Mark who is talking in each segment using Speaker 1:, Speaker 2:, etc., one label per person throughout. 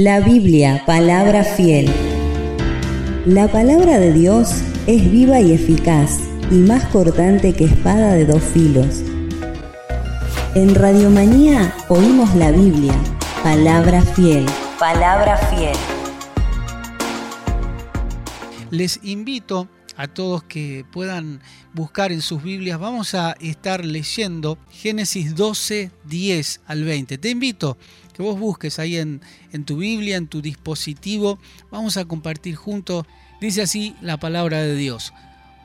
Speaker 1: La Biblia, palabra fiel. La palabra de Dios es viva y eficaz y más cortante que espada de dos filos. En Radiomanía oímos la Biblia, palabra fiel. Palabra fiel.
Speaker 2: Les invito a todos que puedan buscar en sus Biblias. Vamos a estar leyendo Génesis 12, 10 al 20. Te invito que vos busques ahí en, en tu Biblia, en tu dispositivo. Vamos a compartir juntos. Dice así la palabra de Dios.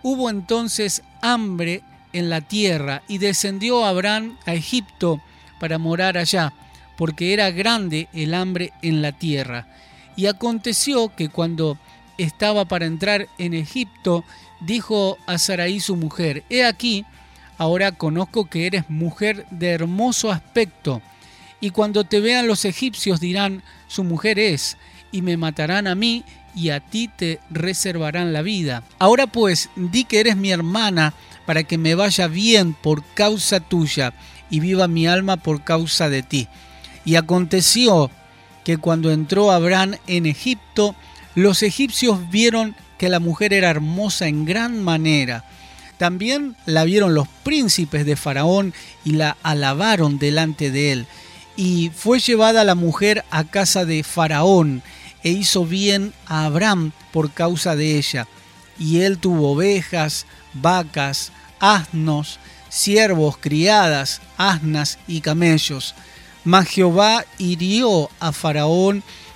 Speaker 2: Hubo entonces hambre en la tierra y descendió Abraham a Egipto para morar allá, porque era grande el hambre en la tierra. Y aconteció que cuando estaba para entrar en Egipto, dijo a Saraí su mujer, He aquí, ahora conozco que eres mujer de hermoso aspecto, y cuando te vean los egipcios dirán, su mujer es, y me matarán a mí, y a ti te reservarán la vida. Ahora pues, di que eres mi hermana, para que me vaya bien por causa tuya, y viva mi alma por causa de ti. Y aconteció que cuando entró Abraham en Egipto, los egipcios vieron que la mujer era hermosa en gran manera. También la vieron los príncipes de Faraón y la alabaron delante de él. Y fue llevada la mujer a casa de Faraón e hizo bien a Abraham por causa de ella. Y él tuvo ovejas, vacas, asnos, siervos, criadas, asnas y camellos. Mas Jehová hirió a Faraón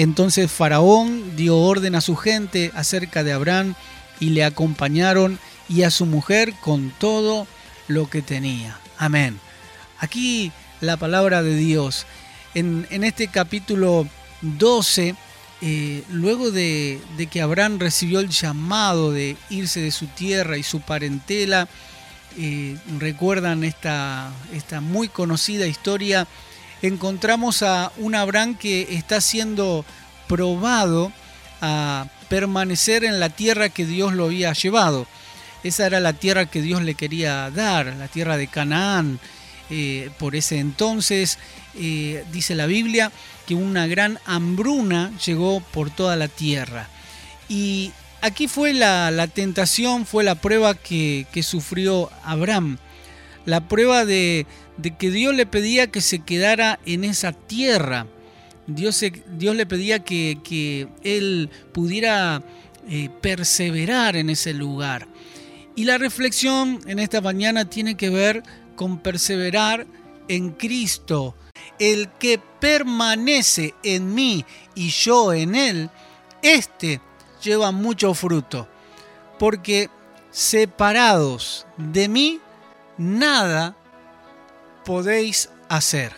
Speaker 2: Entonces Faraón dio orden a su gente acerca de Abraham y le acompañaron y a su mujer con todo lo que tenía. Amén. Aquí la palabra de Dios. En, este capítulo 12, eh, luego de, que Abraham recibió el llamado de irse de su tierra y su parentela, eh, recuerdan esta, esta muy conocida historia encontramos a un Abraham que está siendo probado a permanecer en la tierra que Dios lo había llevado. Esa era la tierra que Dios le quería dar, la tierra de Canaán. Eh, por ese entonces, eh, dice la Biblia, que una gran hambruna llegó por toda la tierra. Y aquí fue la, tentación, fue la prueba que, que sufrió Abraham. La prueba de, de que Dios le pedía que se quedara en esa tierra. Dios, Dios le pedía que, él pudiera eh, perseverar en ese lugar. Y la reflexión en esta mañana tiene que ver con perseverar en Cristo. El que permanece en mí y yo en él, este lleva mucho fruto. Porque separados de mí, nada podéis hacer.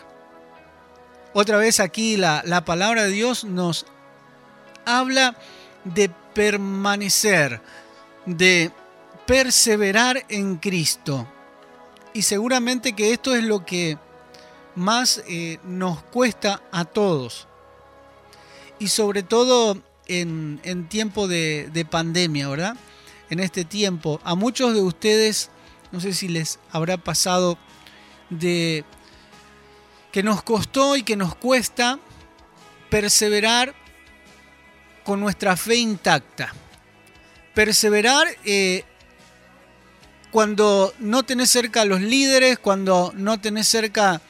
Speaker 2: Otra vez aquí la, palabra de Dios nos habla de permanecer, de perseverar en Cristo. Y seguramente que esto es lo que más eh, nos cuesta a todos. Y sobre todo en, tiempo de, de, pandemia, ¿verdad? En este tiempo. A muchos de ustedes, no sé si les habrá pasado de que nos costó y que nos cuesta perseverar con nuestra fe intacta. Perseverar eh, cuando no tenés cerca a los líderes, cuando no tenés cerca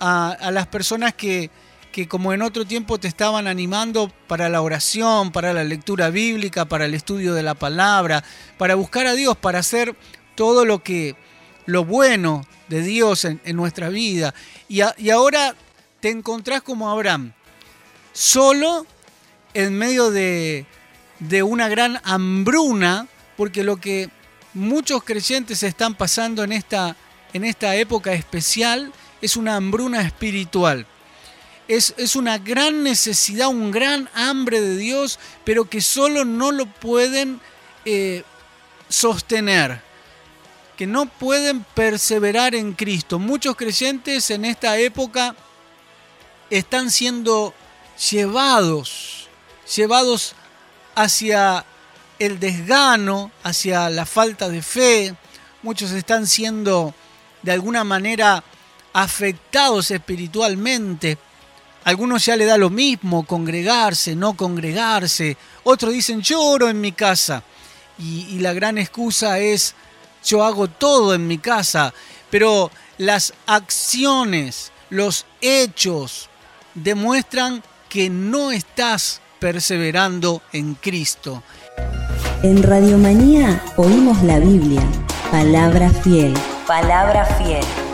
Speaker 2: a, las personas que, que como en otro tiempo te estaban animando para la oración, para la lectura bíblica, para el estudio de la palabra, para buscar a Dios, para hacer todo lo que lo bueno de Dios en, nuestra vida. Y, ahora te encontrás como Abraham, solo en medio de, de una gran hambruna, porque lo que muchos creyentes están pasando en esta, en esta época especial es una hambruna espiritual. es, una gran necesidad, un gran hambre de Dios, pero que solo no lo pueden eh, sostener, que no pueden perseverar en Cristo. Muchos creyentes en esta época están siendo llevados, llevados hacia el desgano, hacia la falta de fe. Muchos están siendo de alguna manera afectados espiritualmente. Algunos ya le da lo mismo, congregarse, no congregarse. Otros dicen, lloro en mi casa. Y, y la gran excusa es, yo hago todo en mi casa. Pero las acciones, los hechos demuestran que no estás perseverando en Cristo.
Speaker 1: En Radiomanía oímos la Biblia, palabra fiel. Palabra fiel.